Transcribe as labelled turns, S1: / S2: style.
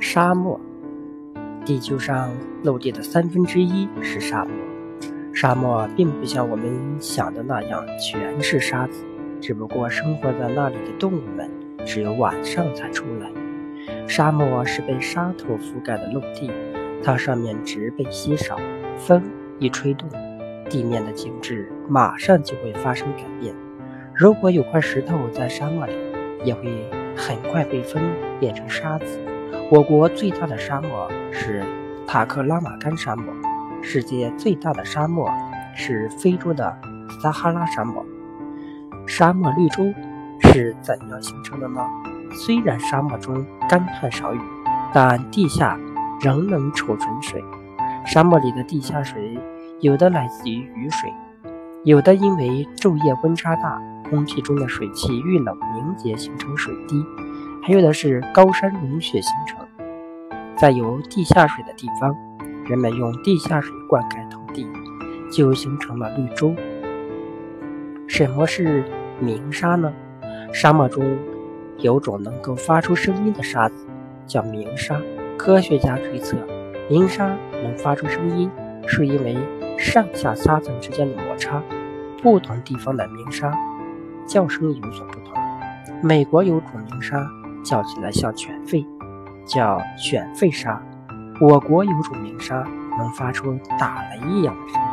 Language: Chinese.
S1: 沙漠，地球上陆地的三分之一是沙漠。沙漠并不像我们想的那样全是沙子，只不过生活在那里的动物们只有晚上才出来。沙漠是被沙土覆盖的陆地，它上面植被稀少，风一吹动，地面的景致马上就会发生改变。如果有块石头在沙漠里，也会很快被风变成沙子。我国最大的沙漠是塔克拉玛干沙漠，世界最大的沙漠是非洲的撒哈拉沙漠。沙漠绿洲是怎样形成的呢？虽然沙漠中干旱少雨，但地下仍能储存水。沙漠里的地下水有的来自于雨水，有的因为昼夜温差大，空气中的水汽遇冷凝结形成水滴。还有的是高山融雪形成，在有地下水的地方，人们用地下水灌溉土地，就形成了绿洲。什么是鸣沙呢？沙漠中有种能够发出声音的沙子，叫鸣沙。科学家推测，鸣沙能发出声音，是因为上下沙层之间的摩擦。不同地方的鸣沙叫声有所不同。美国有种鸣沙。叫起来像犬吠，叫犬吠沙。我国有种鸣沙，能发出打雷一样的声音。